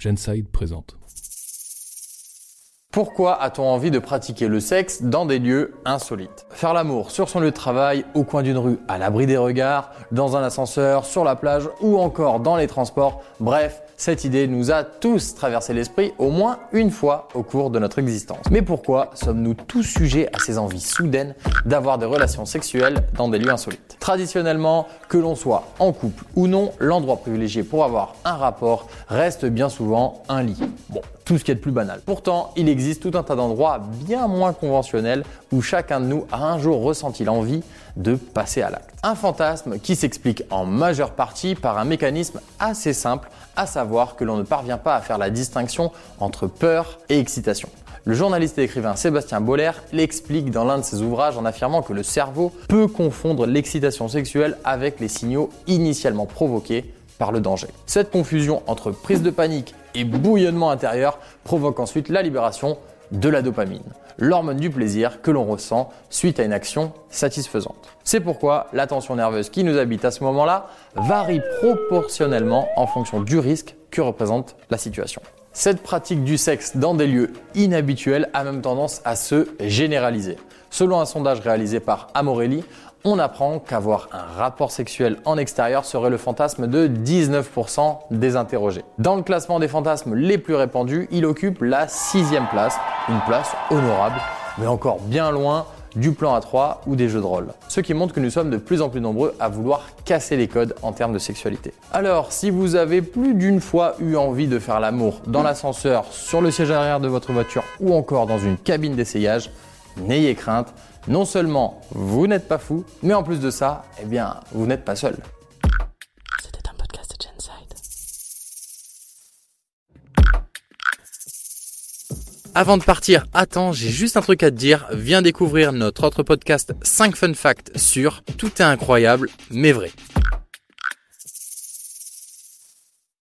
Genside présente. Pourquoi a-t-on envie de pratiquer le sexe dans des lieux insolites? Faire l'amour sur son lieu de travail, au coin d'une rue, à l'abri des regards, dans un ascenseur, sur la plage ou encore dans les transports. Bref, cette idée nous a tous traversé l'esprit au moins une fois au cours de notre existence. Mais pourquoi sommes-nous tous sujets à ces envies soudaines d'avoir des relations sexuelles dans des lieux insolites? Traditionnellement, que l'on soit en couple ou non, l'endroit privilégié pour avoir un rapport reste bien souvent un lit. Tout ce qui est de plus banal. Pourtant, il existe tout un tas d'endroits bien moins conventionnels où chacun de nous a un jour ressenti l'envie de passer à l'acte. Un fantasme qui s'explique en majeure partie par un mécanisme assez simple, à savoir que l'on ne parvient pas à faire la distinction entre peur et excitation. Le journaliste et écrivain Sébastien Boller l'explique dans l'un de ses ouvrages en affirmant que le cerveau peut confondre l'excitation sexuelle avec les signaux initialement provoqués le danger. Cette confusion entre prise de panique et bouillonnement intérieur provoque ensuite la libération de la dopamine, l'hormone du plaisir que l'on ressent suite à une action satisfaisante. C'est pourquoi la tension nerveuse qui nous habite à ce moment-là varie proportionnellement en fonction du risque que représente la situation. Cette pratique du sexe dans des lieux inhabituels a même tendance à se généraliser. Selon un sondage réalisé par Amorelli, on apprend qu'avoir un rapport sexuel en extérieur serait le fantasme de 19% des interrogés. Dans le classement des fantasmes les plus répandus, il occupe la sixième place, une place honorable, mais encore bien loin du plan A3 ou des jeux de rôle. Ce qui montre que nous sommes de plus en plus nombreux à vouloir casser les codes en termes de sexualité. Alors, si vous avez plus d'une fois eu envie de faire l'amour dans l'ascenseur, sur le siège arrière de votre voiture ou encore dans une cabine d'essayage, n'ayez crainte, non seulement vous n'êtes pas fou, mais en plus de ça, eh bien, vous n'êtes pas seul. C'était un podcast de Genside. Avant de partir, attends, j'ai juste un truc à te dire. Viens découvrir notre autre podcast 5 fun facts sur Tout est incroyable, mais vrai.